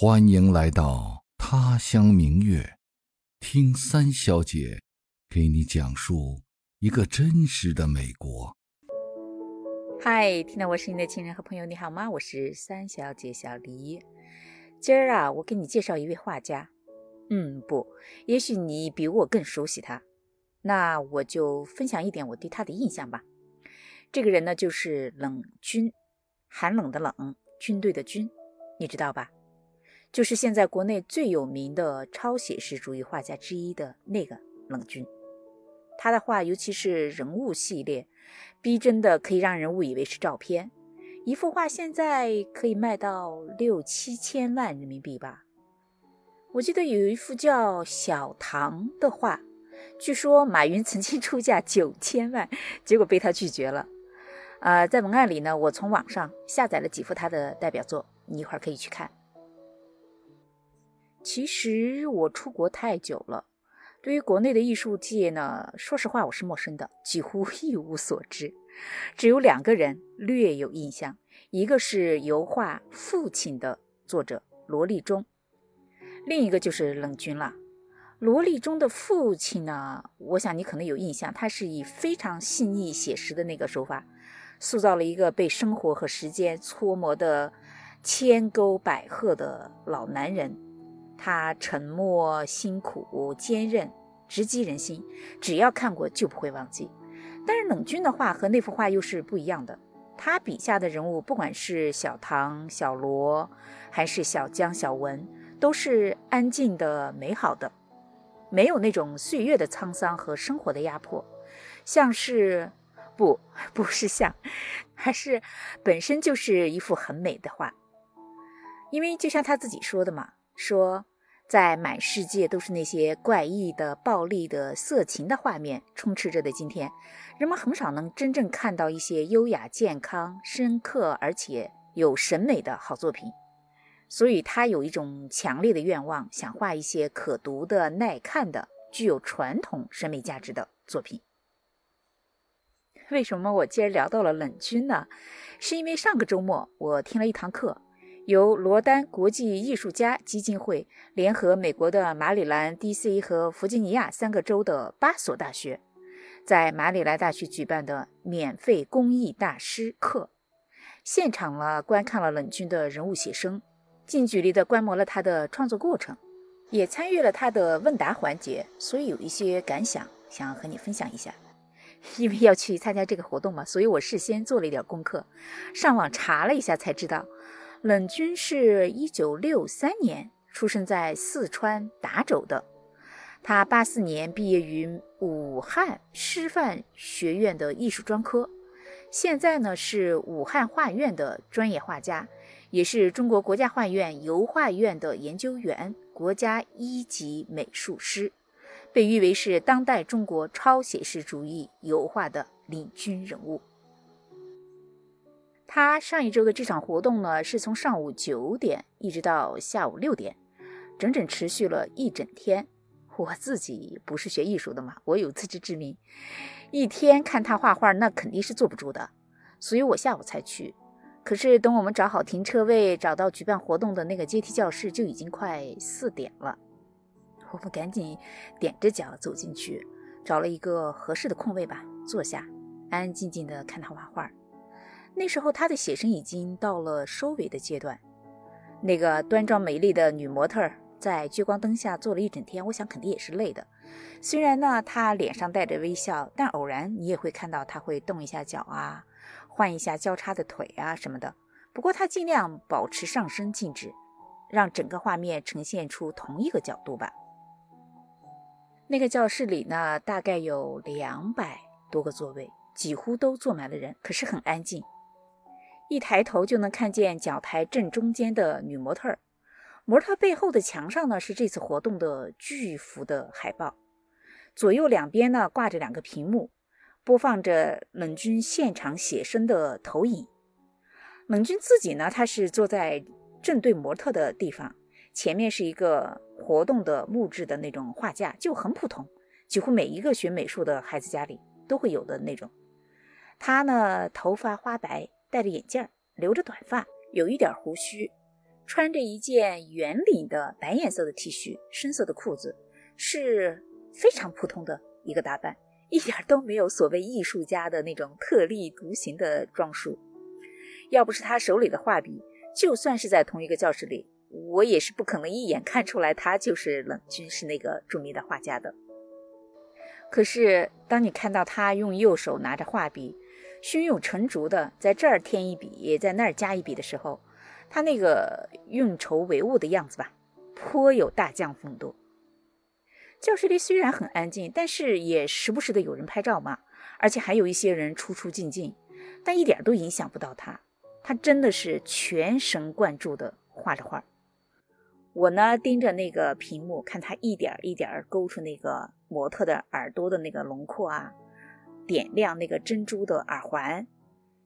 欢迎来到他乡明月，听三小姐给你讲述一个真实的美国。嗨，听到我声音的亲人和朋友，你好吗？我是三小姐小黎。今儿啊，我给你介绍一位画家。嗯，不，也许你比我更熟悉他。那我就分享一点我对他的印象吧。这个人呢，就是冷军，寒冷的冷，军队的军，你知道吧？就是现在国内最有名的超写实主义画家之一的那个冷军。他的画，尤其是人物系列，逼真的可以让人误以为是照片。一幅画现在可以卖到六七千万人民币吧？我记得有一幅叫《小唐》的画，据说马云曾经出价九千万，结果被他拒绝了。呃，在文案里呢，我从网上下载了几幅他的代表作，你一会儿可以去看。其实我出国太久了，对于国内的艺术界呢，说实话我是陌生的，几乎 一无所知。只有两个人略有印象，一个是油画《父亲》的作者罗立中，另一个就是冷军了。罗立中的父亲呢，我想你可能有印象，他是以非常细腻写实的那个手法，塑造了一个被生活和时间搓磨的千沟百壑的老男人。他沉默、辛苦、坚韧，直击人心，只要看过就不会忘记。但是冷军的画和那幅画又是不一样的。他笔下的人物，不管是小唐、小罗，还是小江、小文，都是安静的、美好的，没有那种岁月的沧桑和生活的压迫，像是不不是像，还是本身就是一幅很美的画。因为就像他自己说的嘛，说。在满世界都是那些怪异的、暴力的、色情的画面充斥着的今天，人们很少能真正看到一些优雅、健康、深刻而且有审美的好作品。所以他有一种强烈的愿望，想画一些可读的、耐看的、具有传统审美价值的作品。为什么我今儿聊到了冷军呢？是因为上个周末我听了一堂课。由罗丹国际艺术家基金会联合美国的马里兰、D.C. 和弗吉尼亚三个州的八所大学，在马里兰大学举办的免费公益大师课，现场了观看了冷军的人物写生，近距离的观摩了他的创作过程，也参与了他的问答环节，所以有一些感想想和你分享一下。因为要去参加这个活动嘛，所以我事先做了一点功课，上网查了一下才知道。冷军是一九六三年出生在四川达州的，他八四年毕业于武汉师范学院的艺术专科，现在呢是武汉画院的专业画家，也是中国国家画院油画院的研究员，国家一级美术师，被誉为是当代中国超写实主义油画的领军人物。他上一周的这场活动呢，是从上午九点一直到下午六点，整整持续了一整天。我自己不是学艺术的嘛，我有自知之明，一天看他画画那肯定是坐不住的，所以我下午才去。可是等我们找好停车位，找到举办活动的那个阶梯教室，就已经快四点了。我们赶紧踮着脚走进去，找了一个合适的空位吧，坐下，安安静静的看他画画。那时候他的写生已经到了收尾的阶段，那个端庄美丽的女模特在聚光灯下坐了一整天，我想肯定也是累的。虽然呢，她脸上带着微笑，但偶然你也会看到她会动一下脚啊，换一下交叉的腿啊什么的。不过她尽量保持上身静止，让整个画面呈现出同一个角度吧。那个教室里呢，大概有两百多个座位，几乎都坐满了人，可是很安静。一抬头就能看见讲台正中间的女模特儿，模特背后的墙上呢是这次活动的巨幅的海报，左右两边呢挂着两个屏幕，播放着冷军现场写生的投影。冷军自己呢，他是坐在正对模特的地方，前面是一个活动的木质的那种画架，就很普通，几乎每一个学美术的孩子家里都会有的那种。他呢，头发花白。戴着眼镜，留着短发，有一点胡须，穿着一件圆领的白颜色的 T 恤，深色的裤子，是非常普通的一个打扮，一点都没有所谓艺术家的那种特立独行的装束。要不是他手里的画笔，就算是在同一个教室里，我也是不可能一眼看出来他就是冷军，是那个著名的画家的。可是，当你看到他用右手拿着画笔，胸有成竹的在这儿添一笔，在那儿加一笔的时候，他那个运筹帷幄的样子吧，颇有大将风度。教室里虽然很安静，但是也时不时的有人拍照嘛，而且还有一些人出出进进，但一点都影响不到他。他真的是全神贯注的画着画。我呢盯着那个屏幕，看他一点一点勾出那个模特的耳朵的那个轮廓啊，点亮那个珍珠的耳环，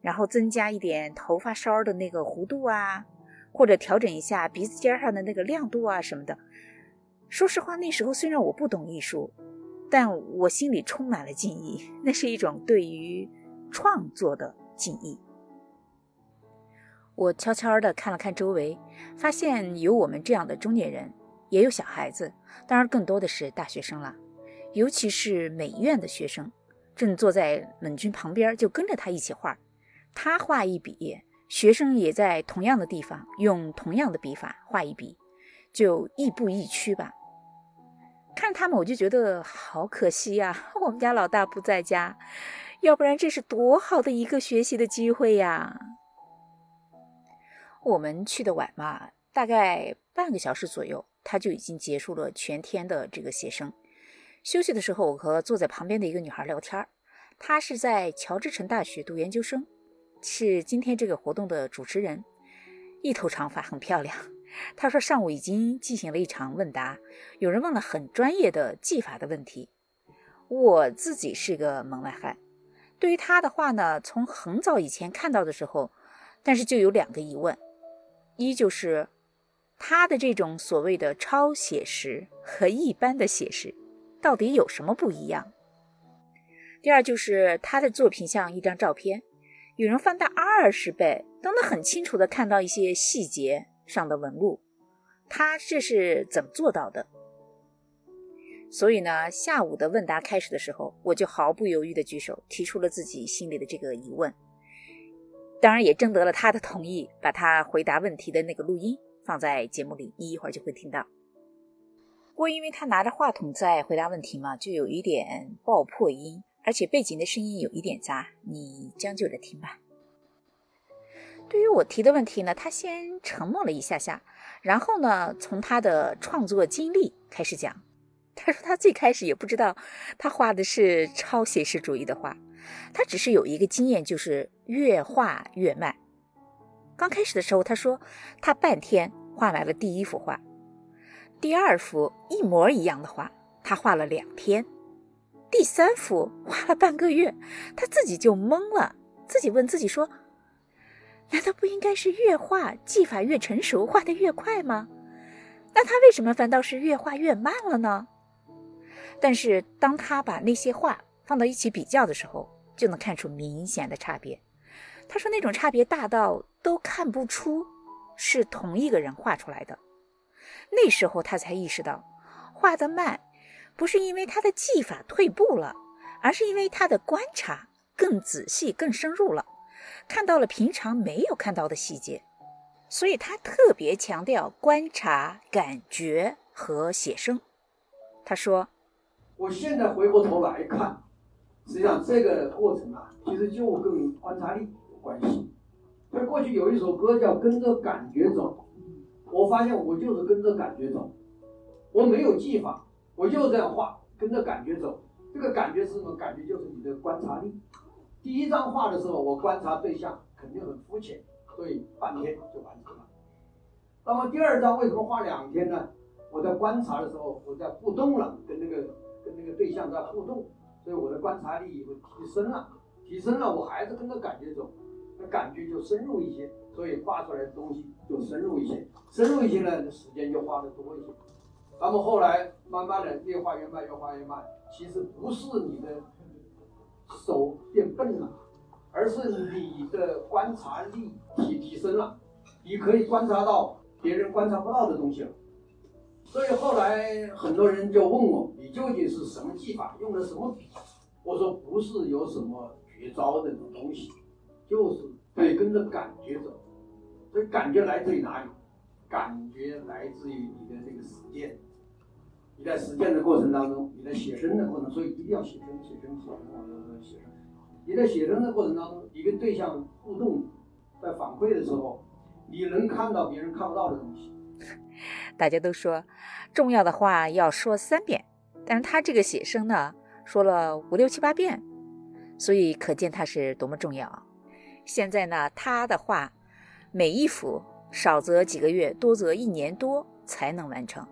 然后增加一点头发梢的那个弧度啊，或者调整一下鼻子尖上的那个亮度啊什么的。说实话，那时候虽然我不懂艺术，但我心里充满了敬意，那是一种对于创作的敬意。我悄悄地看了看周围，发现有我们这样的中年人，也有小孩子，当然更多的是大学生了，尤其是美院的学生，正坐在冷军旁边，就跟着他一起画。他画一笔，学生也在同样的地方用同样的笔法画一笔，就亦步亦趋吧。看他们，我就觉得好可惜呀，我们家老大不在家，要不然这是多好的一个学习的机会呀。我们去的晚嘛，大概半个小时左右，他就已经结束了全天的这个写生。休息的时候，我和坐在旁边的一个女孩聊天她是在乔治城大学读研究生，是今天这个活动的主持人，一头长发，很漂亮。她说上午已经进行了一场问答，有人问了很专业的技法的问题。我自己是个门外汉，对于他的话呢，从很早以前看到的时候，但是就有两个疑问。一就是他的这种所谓的超写实和一般的写实到底有什么不一样？第二就是他的作品像一张照片，有人放大二十倍都能很清楚的看到一些细节上的纹路，他这是怎么做到的？所以呢，下午的问答开始的时候，我就毫不犹豫的举手提出了自己心里的这个疑问。当然也征得了他的同意，把他回答问题的那个录音放在节目里，你一会儿就会听到。不过因为他拿着话筒在回答问题嘛，就有一点爆破音，而且背景的声音有一点杂，你将就着听吧。对于我提的问题呢，他先沉默了一下下，然后呢，从他的创作经历开始讲。他说他最开始也不知道他画的是超写实主义的画。他只是有一个经验，就是越画越慢。刚开始的时候，他说他半天画完了第一幅画，第二幅一模一样的画，他画了两天，第三幅画了半个月，他自己就懵了，自己问自己说：难道不应该是越画技法越成熟，画得越快吗？那他为什么反倒是越画越慢了呢？但是当他把那些画放到一起比较的时候，就能看出明显的差别。他说那种差别大到都看不出是同一个人画出来的。那时候他才意识到，画得慢不是因为他的技法退步了，而是因为他的观察更仔细、更深入了，看到了平常没有看到的细节。所以他特别强调观察、感觉和写生。他说：“我现在回过头来看。”实际上这个过程啊，其实就跟观察力有关系。所以过去有一首歌叫《跟着感觉走》，我发现我就是跟着感觉走，我没有技法，我就这样画，跟着感觉走。这个感觉是什么？感觉就是你的观察力。第一张画的时候，我观察对象肯定很肤浅，所以半天就完成了。那么第二张为什么画两天呢？我在观察的时候，我在互动了，跟那个跟那个对象在互动。所以我的观察力也会提升了，提升了，我还是跟着感觉走，那感觉就深入一些，所以画出来的东西就深入一些，深入一些呢，时间就花的多一些。那么后来慢慢的越画越慢，越画越慢，其实不是你的手变笨了，而是你的观察力提提升了，你可以观察到别人观察不到的东西了。所以后来很多人就问我，你究竟是什么技法，用的什么笔？我说不是有什么绝招的东西，就是得跟着感觉走。所以感觉来自于哪里？感觉来自于你的这个实践。你在实践的过程当中，你在写生的过程，所以一定要写生，写生，写生，写生。你在写生的过程当中，你跟对象互动，在反馈的时候，你能看到别人看不到的东西。大家都说重要的话要说三遍，但是他这个写生呢，说了五六七八遍，所以可见他是多么重要。现在呢，他的话每一幅少则几个月，多则一年多才能完成，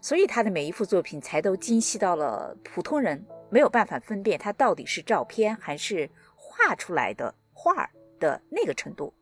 所以他的每一幅作品才都精细到了普通人没有办法分辨他到底是照片还是画出来的画儿的那个程度。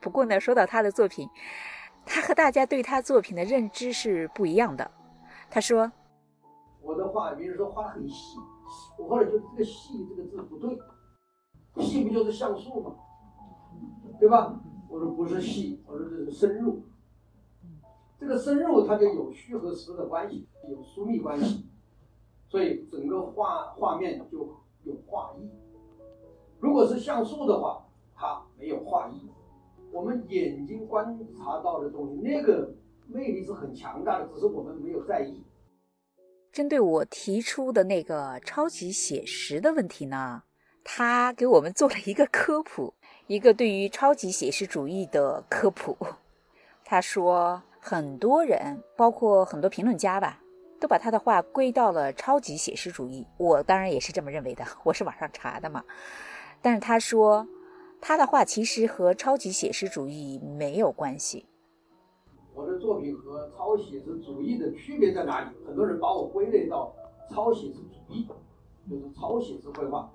不过呢，说到他的作品。他和大家对他作品的认知是不一样的。他说：“我的画，别人说画很细，我后来觉得这个‘细’这个字不对，‘细’不就是像素吗？对吧？我说不是细，我说这是深入。这个深入它就有虚和实的关系，有疏密关系，所以整个画画面就有画意。如果是像素的话，它没有画意。”我们眼睛观察到的东西，那个魅力是很强大的，只是我们没有在意。针对我提出的那个超级写实的问题呢，他给我们做了一个科普，一个对于超级写实主义的科普。他说，很多人，包括很多评论家吧，都把他的话归到了超级写实主义。我当然也是这么认为的，我是网上查的嘛。但是他说。他的话其实和超级写实主义没有关系。我的作品和超写实主义的区别在哪里？很多人把我归类到超写实主义，就是超写实绘画。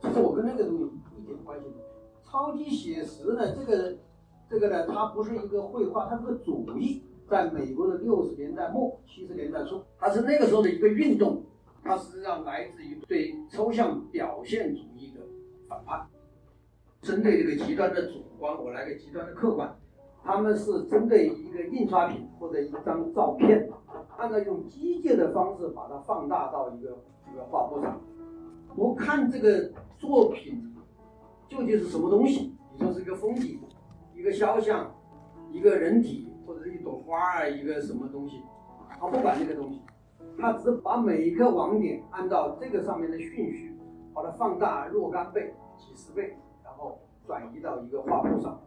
其实我跟那个东西一点关系没有。超级写实呢，这个这个呢，它不是一个绘画，它是个主义。在美国的六十年代末、七十年代初，它是那个时候的一个运动，它实际上来自于对抽象表现主义的反叛。针对这个极端的主观，我来个极端的客观。他们是针对一个印刷品或者一张照片，按照用机械的方式把它放大到一个这个画布上。不看这个作品究竟是什么东西？你说是一个风景，一个肖像，一个人体，或者是一朵花儿，一个什么东西？他不管这个东西，他只把每一个网点按照这个上面的顺序，把它放大若干倍、几十倍。然后转移到一个画布上，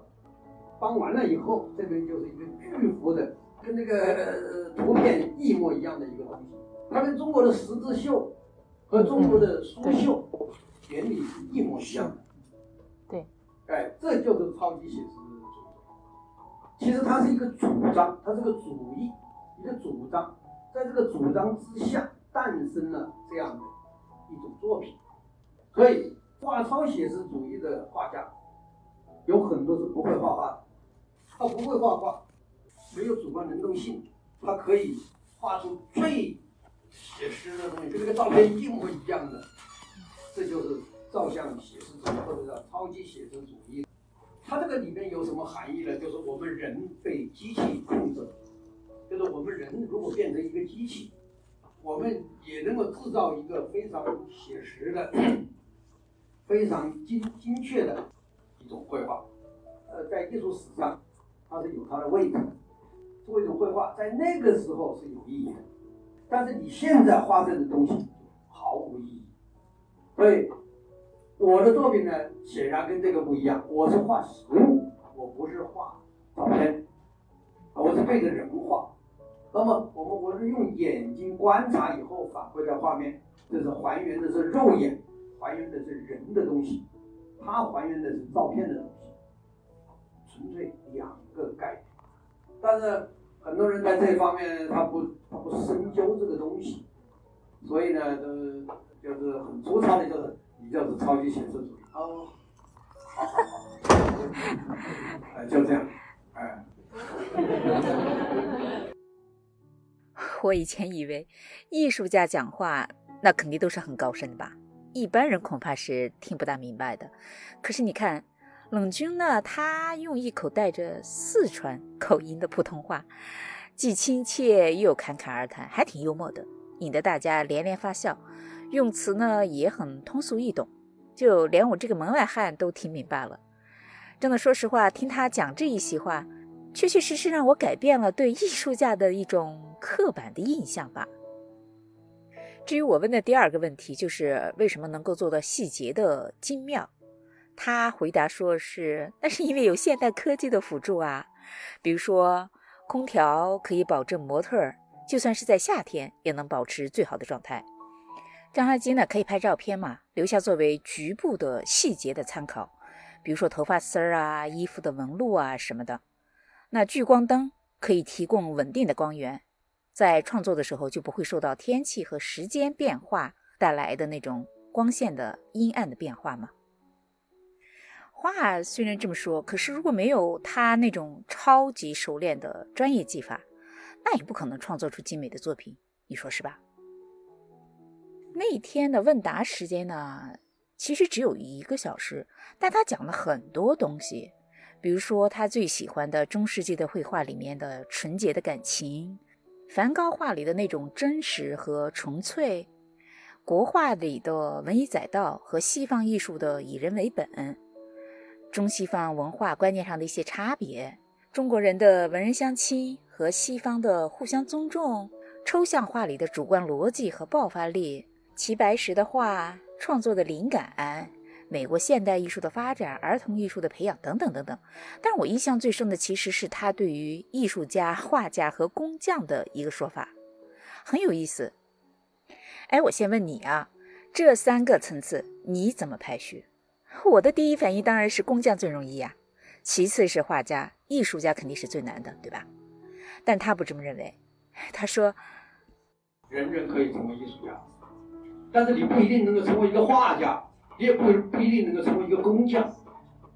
帮完了以后，这边就是一个巨幅的，跟那个图片一模一样的一个东西。它跟中国的十字绣和中国的苏绣原理是一模一样的。哎，这就是超级写实主义。其实它是一个主张，它是个主义，一个主张，在这个主张之下诞生了这样的一种作品。所以，画超写实主义的画家。有很多是不会画画的，他不会画画，没有主观能动性，他可以画出最写实的东西，跟这个照片一模一样的，这就是照相写实主义或者叫超级写实主义。它这个里面有什么含义呢？就是我们人被机器控制，就是我们人如果变成一个机器，我们也能够制造一个非常写实的、非常精精确的。一种绘画，呃，在艺术史上，它是有它的位置。作为一种绘画，在那个时候是有意义的，但是你现在画这种东西毫无意义。所以，我的作品呢，显然跟这个不一样。我是画实物，我不是画照片，我是对着人画。那么，我们我是用眼睛观察以后反馈的画面，这是还原的是肉眼，还原的是人的东西。它还原的是照片的东西，纯粹两个概念。但是很多人在这方面他不他不深究这个东西，所以呢，都就是很粗糙的，就是你就是超级写实主义哦，好好好，哎，就这样，哎。我以前以为艺术家讲话那肯定都是很高深的吧。一般人恐怕是听不大明白的，可是你看，冷军呢，他用一口带着四川口音的普通话，既亲切又侃侃而谈，还挺幽默的，引得大家连连发笑。用词呢也很通俗易懂，就连我这个门外汉都听明白了。真的，说实话，听他讲这一席话，确确实实让我改变了对艺术家的一种刻板的印象吧。至于我问的第二个问题，就是为什么能够做到细节的精妙，他回答说是那是因为有现代科技的辅助啊，比如说空调可以保证模特儿就算是在夏天也能保持最好的状态。照相机呢可以拍照片嘛，留下作为局部的细节的参考，比如说头发丝儿啊、衣服的纹路啊什么的。那聚光灯可以提供稳定的光源，在创作的时候就不会受到天气和时间变化带来的那种光线的阴暗的变化嘛。话虽然这么说，可是如果没有他那种超级熟练的专业技法，那也不可能创作出精美的作品，你说是吧？那天的问答时间呢，其实只有一个小时，但他讲了很多东西，比如说他最喜欢的中世纪的绘画里面的纯洁的感情，梵高画里的那种真实和纯粹，国画里的文以载道和西方艺术的以人为本，中西方文化观念上的一些差别，中国人的文人相亲和西方的互相尊重，抽象画里的主观逻辑和爆发力。齐白石的画创作的灵感，美国现代艺术的发展，儿童艺术的培养等等等等。但我印象最深的其实是他对于艺术家、画家和工匠的一个说法，很有意思。哎，我先问你啊，这三个层次你怎么排序？我的第一反应当然是工匠最容易呀，其次是画家，艺术家肯定是最难的，对吧？但他不这么认为，他说，人人可以成为艺术家。但是你不一定能够成为一个画家，你也不不一定能够成为一个工匠。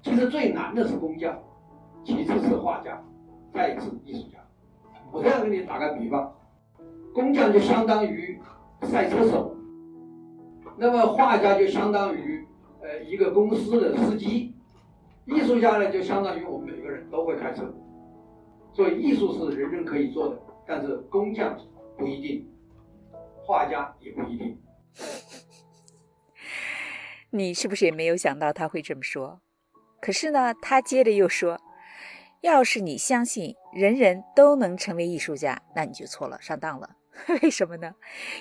其实最难的是工匠，其次是画家，再是艺术家。我这样给你打个比方，工匠就相当于赛车手，那么画家就相当于呃一个公司的司机，艺术家呢就相当于我们每个人都会开车。所以艺术是人人可以做的，但是工匠不一定，画家也不一定。你是不是也没有想到他会这么说？可是呢，他接着又说：“要是你相信人人都能成为艺术家，那你就错了，上当了。为什么呢？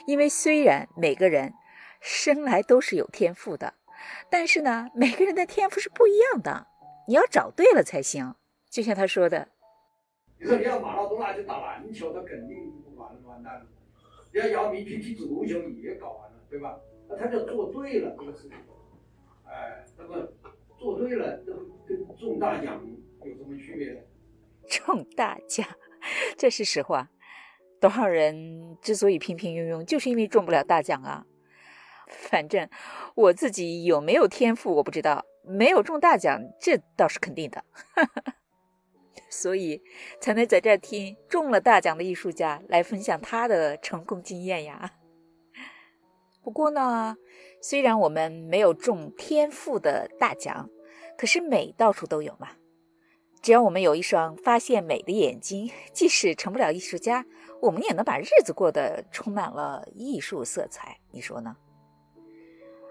因为虽然每个人生来都是有天赋的，但是呢，每个人的天赋是不一样的，你要找对了才行。就像他说的，你说你要马拉多纳去打篮球，他肯定完了完蛋了；你要姚明去踢足球，也搞完。”对吧？那他就做对了这个事情，哎，那么做对了，这跟中大奖有什么区别呢？中大奖，这是实话。多少人之所以平平庸庸，就是因为中不了大奖啊。反正我自己有没有天赋我不知道，没有中大奖这倒是肯定的。所以才能在这儿听中了大奖的艺术家来分享他的成功经验呀。不过呢，虽然我们没有中天赋的大奖，可是美到处都有嘛。只要我们有一双发现美的眼睛，即使成不了艺术家，我们也能把日子过得充满了艺术色彩。你说呢？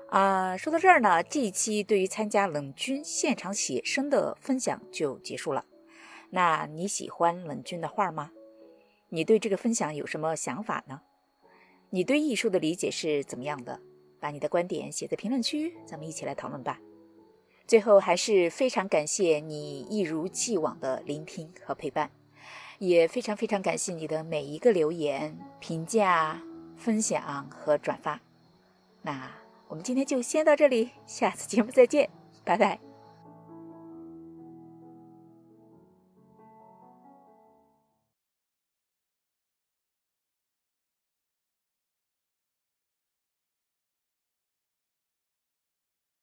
啊，说到这儿呢，这一期对于参加冷军现场写生的分享就结束了。那你喜欢冷军的画吗？你对这个分享有什么想法呢？你对艺术的理解是怎么样的？把你的观点写在评论区，咱们一起来讨论吧。最后，还是非常感谢你一如既往的聆听和陪伴，也非常非常感谢你的每一个留言、评价、分享和转发。那我们今天就先到这里，下次节目再见，拜拜。